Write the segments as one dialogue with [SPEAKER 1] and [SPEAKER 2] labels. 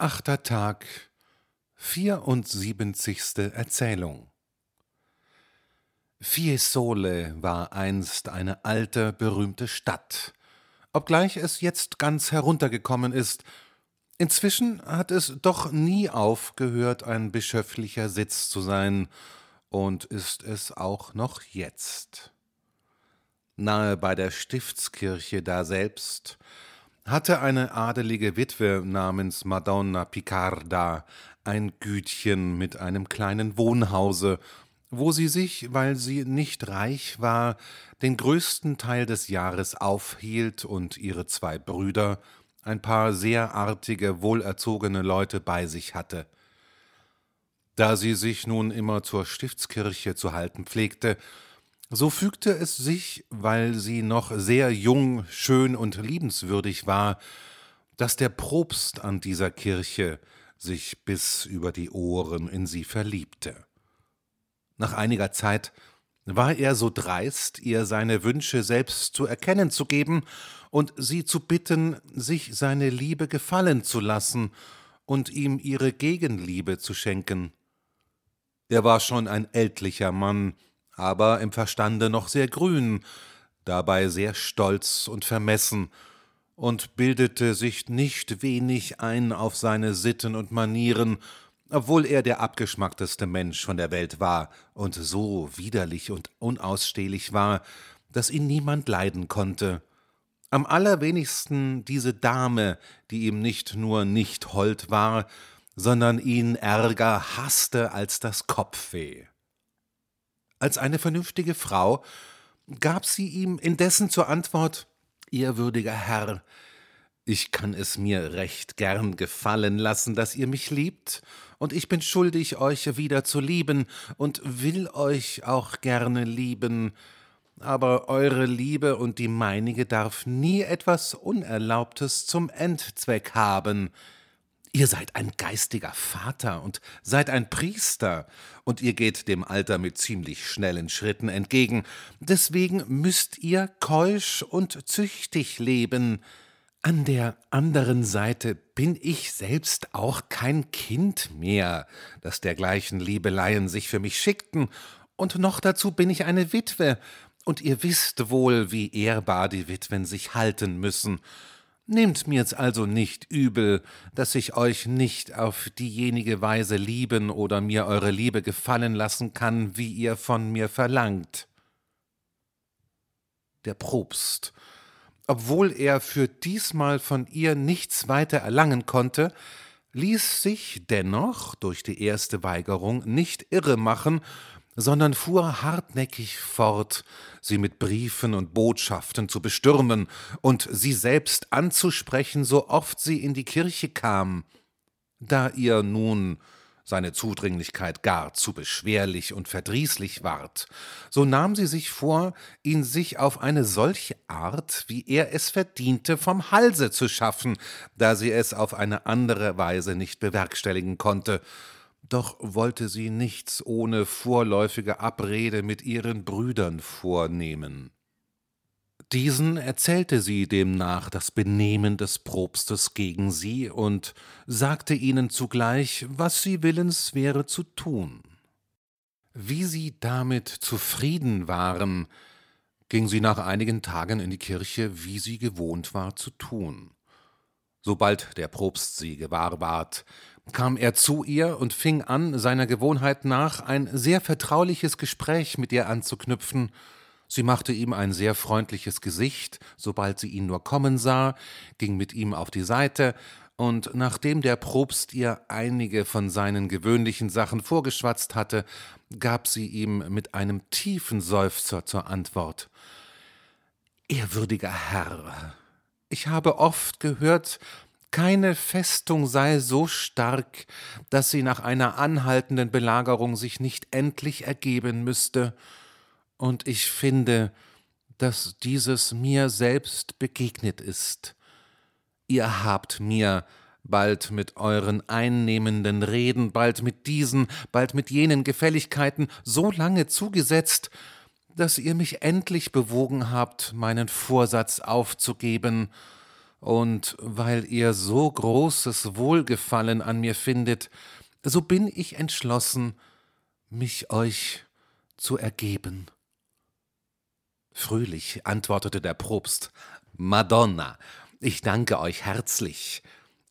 [SPEAKER 1] Achter Tag, vierundsiebenzigste Erzählung. Fiesole war einst eine alte, berühmte Stadt, obgleich es jetzt ganz heruntergekommen ist. Inzwischen hat es doch nie aufgehört, ein bischöflicher Sitz zu sein, und ist es auch noch jetzt. Nahe bei der Stiftskirche daselbst hatte eine adelige Witwe namens Madonna Picarda ein Gütchen mit einem kleinen Wohnhause, wo sie sich, weil sie nicht reich war, den größten Teil des Jahres aufhielt und ihre zwei Brüder, ein paar sehr artige, wohlerzogene Leute bei sich hatte. Da sie sich nun immer zur Stiftskirche zu halten pflegte, so fügte es sich, weil sie noch sehr jung, schön und liebenswürdig war, dass der Propst an dieser Kirche sich bis über die Ohren in sie verliebte. Nach einiger Zeit war er so dreist, ihr seine Wünsche selbst zu erkennen zu geben und sie zu bitten, sich seine Liebe gefallen zu lassen und ihm ihre Gegenliebe zu schenken. Er war schon ein ältlicher Mann, aber im Verstande noch sehr grün, dabei sehr stolz und vermessen, und bildete sich nicht wenig ein auf seine Sitten und Manieren, obwohl er der abgeschmackteste Mensch von der Welt war und so widerlich und unausstehlich war, dass ihn niemand leiden konnte. Am allerwenigsten diese Dame, die ihm nicht nur nicht hold war, sondern ihn ärger hasste als das Kopfweh. Als eine vernünftige Frau gab sie ihm indessen zur Antwort Ehrwürdiger Herr, ich kann es mir recht gern gefallen lassen, dass ihr mich liebt, und ich bin schuldig, euch wieder zu lieben und will euch auch gerne lieben, aber eure Liebe und die meinige darf nie etwas Unerlaubtes zum Endzweck haben. Ihr seid ein geistiger Vater und seid ein Priester, und ihr geht dem Alter mit ziemlich schnellen Schritten entgegen, deswegen müsst ihr keusch und züchtig leben. An der anderen Seite bin ich selbst auch kein Kind mehr, dass dergleichen Liebeleien sich für mich schickten, und noch dazu bin ich eine Witwe, und ihr wisst wohl, wie ehrbar die Witwen sich halten müssen, Nehmt mir's also nicht übel, dass ich euch nicht auf diejenige Weise lieben oder mir eure Liebe gefallen lassen kann, wie ihr von mir verlangt. Der Propst, obwohl er für diesmal von ihr nichts weiter erlangen konnte, ließ sich dennoch durch die erste Weigerung nicht irre machen sondern fuhr hartnäckig fort, sie mit Briefen und Botschaften zu bestürmen und sie selbst anzusprechen, so oft sie in die Kirche kam. Da ihr nun seine Zudringlichkeit gar zu beschwerlich und verdrießlich ward, so nahm sie sich vor, ihn sich auf eine solche Art, wie er es verdiente, vom Halse zu schaffen, da sie es auf eine andere Weise nicht bewerkstelligen konnte, doch wollte sie nichts ohne vorläufige Abrede mit ihren Brüdern vornehmen. Diesen erzählte sie demnach das Benehmen des Propstes gegen sie und sagte ihnen zugleich, was sie willens wäre zu tun. Wie sie damit zufrieden waren, ging sie nach einigen Tagen in die Kirche, wie sie gewohnt war zu tun. Sobald der Propst sie gewahr ward, kam er zu ihr und fing an, seiner Gewohnheit nach ein sehr vertrauliches Gespräch mit ihr anzuknüpfen. Sie machte ihm ein sehr freundliches Gesicht, sobald sie ihn nur kommen sah, ging mit ihm auf die Seite, und nachdem der Propst ihr einige von seinen gewöhnlichen Sachen vorgeschwatzt hatte, gab sie ihm mit einem tiefen Seufzer zur Antwort Ehrwürdiger Herr, ich habe oft gehört, keine Festung sei so stark, dass sie nach einer anhaltenden Belagerung sich nicht endlich ergeben müsste, und ich finde, dass dieses mir selbst begegnet ist. Ihr habt mir, bald mit euren einnehmenden Reden, bald mit diesen, bald mit jenen Gefälligkeiten so lange zugesetzt, dass ihr mich endlich bewogen habt, meinen Vorsatz aufzugeben und weil ihr so großes Wohlgefallen an mir findet, so bin ich entschlossen, mich euch zu ergeben. Fröhlich antwortete der Propst, Madonna, ich danke euch herzlich.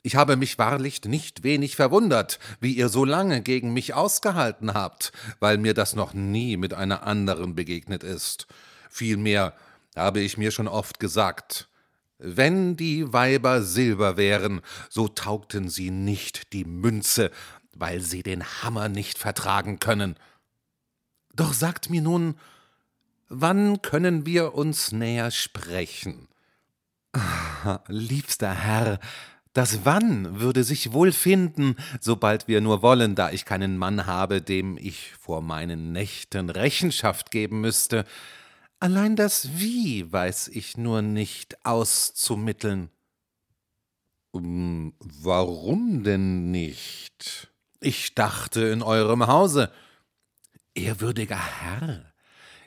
[SPEAKER 1] Ich habe mich wahrlich nicht wenig verwundert, wie ihr so lange gegen mich ausgehalten habt, weil mir das noch nie mit einer anderen begegnet ist. Vielmehr habe ich mir schon oft gesagt, wenn die Weiber Silber wären, so taugten sie nicht die Münze, weil sie den Hammer nicht vertragen können. Doch sagt mir nun, wann können wir uns näher sprechen? Ah, liebster Herr, das Wann würde sich wohl finden, sobald wir nur wollen, da ich keinen Mann habe, dem ich vor meinen Nächten Rechenschaft geben müsste. Allein das Wie weiß ich nur nicht auszumitteln. Um, warum denn nicht? Ich dachte in eurem Hause. Ehrwürdiger Herr,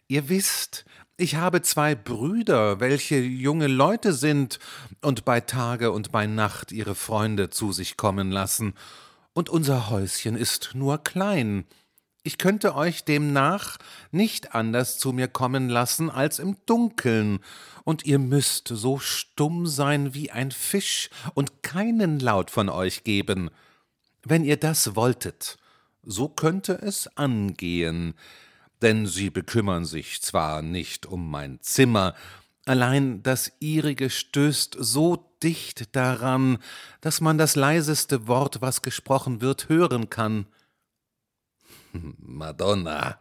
[SPEAKER 1] ihr wisst, ich habe zwei Brüder, welche junge Leute sind und bei Tage und bei Nacht ihre Freunde zu sich kommen lassen, und unser Häuschen ist nur klein. Ich könnte euch demnach nicht anders zu mir kommen lassen als im Dunkeln, und ihr müsst so stumm sein wie ein Fisch und keinen Laut von euch geben. Wenn ihr das wolltet, so könnte es angehen, denn sie bekümmern sich zwar nicht um mein Zimmer, allein das ihrige stößt so dicht daran, dass man das leiseste Wort, was gesprochen wird, hören kann. Madonna,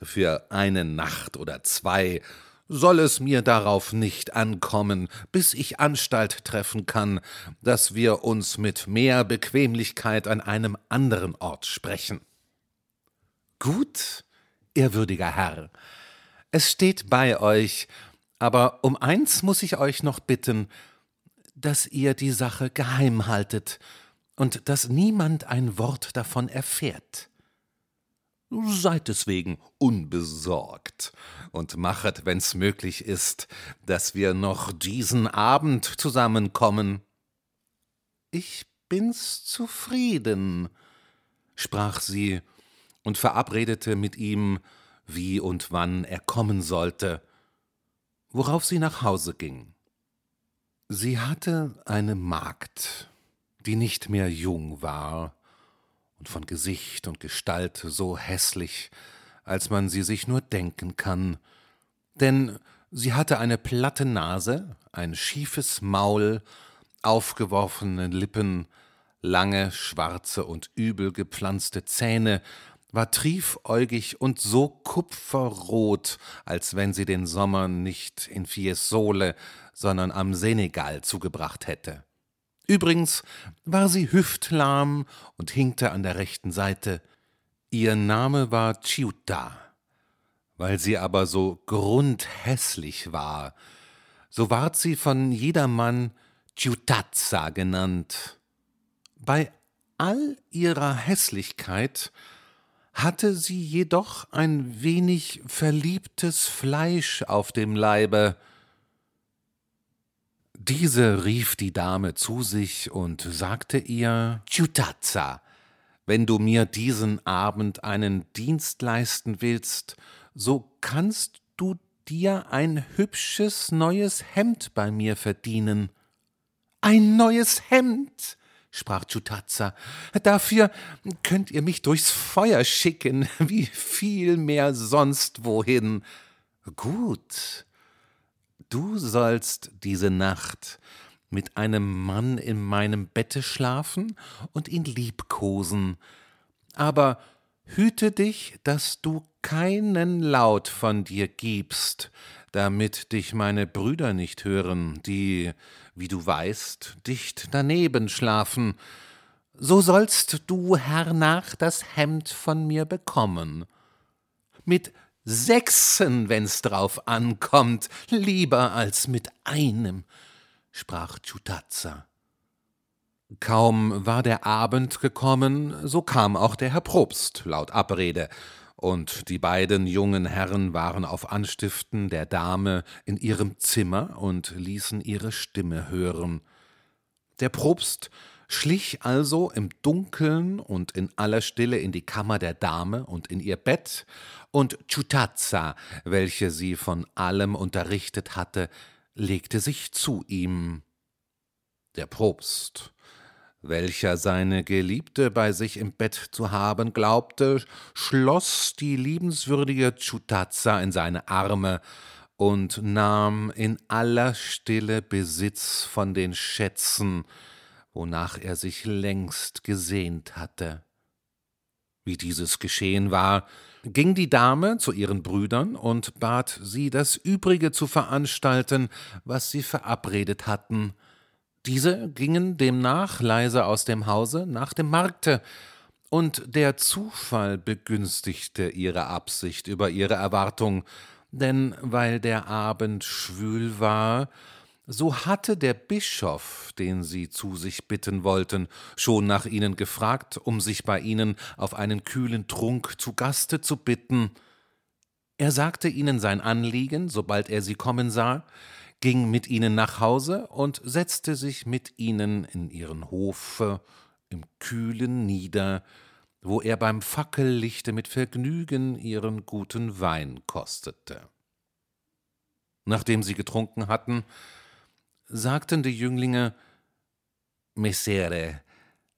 [SPEAKER 1] für eine Nacht oder zwei soll es mir darauf nicht ankommen, bis ich Anstalt treffen kann, dass wir uns mit mehr Bequemlichkeit an einem anderen Ort sprechen. Gut, ehrwürdiger Herr, es steht bei euch, aber um eins muss ich euch noch bitten, dass ihr die Sache geheim haltet und dass niemand ein Wort davon erfährt. Seid deswegen unbesorgt und machet, wenn's möglich ist, dass wir noch diesen Abend zusammenkommen. Ich bin's zufrieden, sprach sie und verabredete mit ihm, wie und wann er kommen sollte, worauf sie nach Hause ging. Sie hatte eine Magd, die nicht mehr jung war und von Gesicht und Gestalt so hässlich, als man sie sich nur denken kann, denn sie hatte eine platte Nase, ein schiefes Maul, aufgeworfene Lippen, lange, schwarze und übel gepflanzte Zähne war triefäugig und so kupferrot, als wenn sie den Sommer nicht in Fiesole, sondern am Senegal zugebracht hätte. Übrigens war sie hüftlahm und hinkte an der rechten Seite. Ihr Name war Ciuta. Weil sie aber so grundhässlich war, so ward sie von jedermann Ciutazza genannt. Bei all ihrer Hässlichkeit hatte sie jedoch ein wenig verliebtes Fleisch auf dem Leibe. Diese rief die Dame zu sich und sagte ihr Ciutazza, wenn du mir diesen Abend einen Dienst leisten willst, so kannst du dir ein hübsches neues Hemd bei mir verdienen. Ein neues Hemd, sprach Ciutazza, dafür könnt ihr mich durchs Feuer schicken, wie viel mehr sonst wohin. Gut, du sollst diese Nacht mit einem Mann in meinem Bette schlafen und ihn liebkosen, aber hüte dich, dass du keinen Laut von dir gibst, damit dich meine Brüder nicht hören, die, wie du weißt, dicht daneben schlafen. So sollst du hernach das Hemd von mir bekommen. Mit sechsen, wenn's drauf ankommt, lieber als mit einem, sprach Ciutazza. Kaum war der Abend gekommen, so kam auch der Herr Propst laut Abrede, und die beiden jungen Herren waren auf Anstiften der Dame in ihrem Zimmer und ließen ihre Stimme hören. Der Propst schlich also im Dunkeln und in aller Stille in die Kammer der Dame und in ihr Bett, und Ciutazza, welche sie von allem unterrichtet hatte, legte sich zu ihm. Der Propst, welcher seine Geliebte bei sich im Bett zu haben glaubte, schloss die liebenswürdige Ciutazza in seine Arme und nahm in aller Stille Besitz von den Schätzen, wonach er sich längst gesehnt hatte. Wie dieses geschehen war, ging die Dame zu ihren Brüdern und bat sie, das Übrige zu veranstalten, was sie verabredet hatten. Diese gingen demnach leise aus dem Hause nach dem Markte, und der Zufall begünstigte ihre Absicht über ihre Erwartung, denn weil der Abend schwül war, so hatte der Bischof, den sie zu sich bitten wollten, schon nach ihnen gefragt, um sich bei ihnen auf einen kühlen Trunk zu Gaste zu bitten. Er sagte ihnen sein Anliegen, sobald er sie kommen sah, ging mit ihnen nach Hause und setzte sich mit ihnen in ihren Hofe im Kühlen nieder, wo er beim Fackellichte mit Vergnügen ihren guten Wein kostete. Nachdem sie getrunken hatten, sagten die Jünglinge, Messere,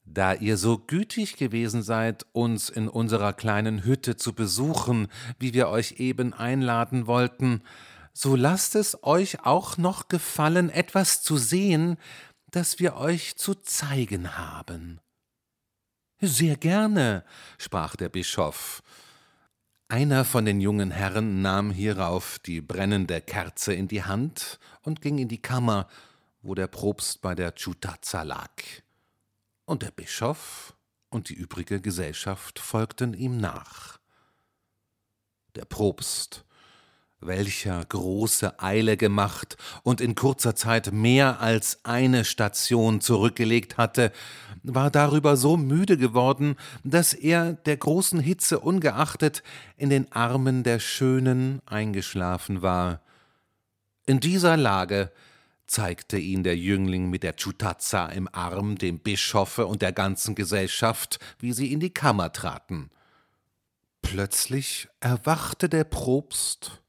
[SPEAKER 1] da ihr so gütig gewesen seid, uns in unserer kleinen Hütte zu besuchen, wie wir euch eben einladen wollten, so lasst es euch auch noch gefallen, etwas zu sehen, das wir euch zu zeigen haben. Sehr gerne, sprach der Bischof. Einer von den jungen Herren nahm hierauf die brennende Kerze in die Hand und ging in die Kammer, wo der Propst bei der Ciutazza lag. Und der Bischof und die übrige Gesellschaft folgten ihm nach. Der Propst welcher große Eile gemacht und in kurzer Zeit mehr als eine Station zurückgelegt hatte, war darüber so müde geworden, dass er der großen Hitze ungeachtet in den Armen der Schönen eingeschlafen war. In dieser Lage zeigte ihn der Jüngling mit der Ciutazza im Arm dem Bischofe und der ganzen Gesellschaft, wie sie in die Kammer traten. Plötzlich erwachte der Propst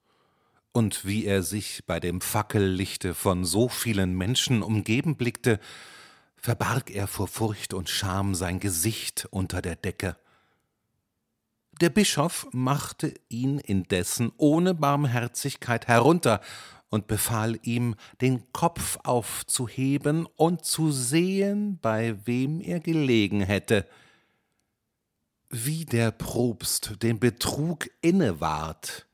[SPEAKER 1] und wie er sich bei dem Fackellichte von so vielen Menschen umgeben blickte, verbarg er vor Furcht und Scham sein Gesicht unter der Decke. Der Bischof machte ihn indessen ohne Barmherzigkeit herunter und befahl ihm, den Kopf aufzuheben und zu sehen, bei wem er gelegen hätte. Wie der Propst den Betrug inneward,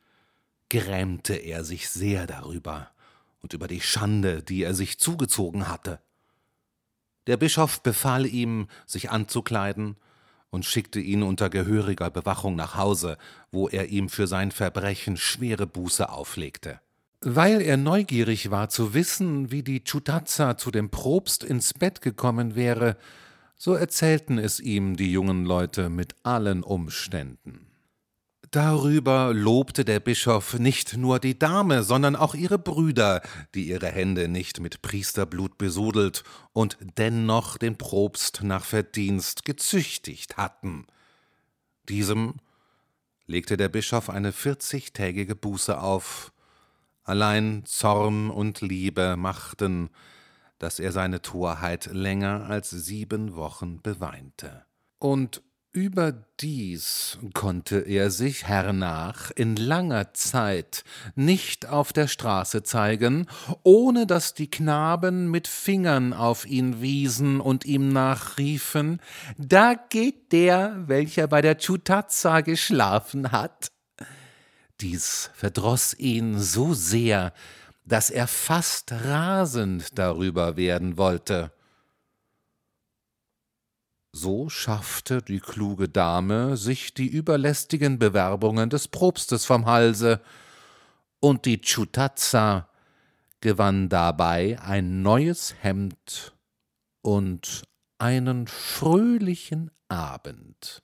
[SPEAKER 1] grämte er sich sehr darüber und über die Schande, die er sich zugezogen hatte. Der Bischof befahl ihm, sich anzukleiden und schickte ihn unter gehöriger Bewachung nach Hause, wo er ihm für sein Verbrechen schwere Buße auflegte. Weil er neugierig war zu wissen, wie die Ciutazza zu dem Propst ins Bett gekommen wäre, so erzählten es ihm die jungen Leute mit allen Umständen. Darüber lobte der Bischof nicht nur die Dame, sondern auch ihre Brüder, die ihre Hände nicht mit Priesterblut besudelt und dennoch den Propst nach Verdienst gezüchtigt hatten. Diesem legte der Bischof eine vierzigtägige Buße auf. Allein Zorn und Liebe machten, dass er seine Torheit länger als sieben Wochen beweinte. Und Überdies konnte er sich hernach in langer Zeit nicht auf der Straße zeigen, ohne dass die Knaben mit Fingern auf ihn wiesen und ihm nachriefen, da geht der, welcher bei der Ciutazza geschlafen hat. Dies verdroß ihn so sehr, dass er fast rasend darüber werden wollte. So schaffte die kluge Dame sich die überlästigen Bewerbungen des Propstes vom Halse, und die Ciutazza gewann dabei ein neues Hemd und einen fröhlichen Abend.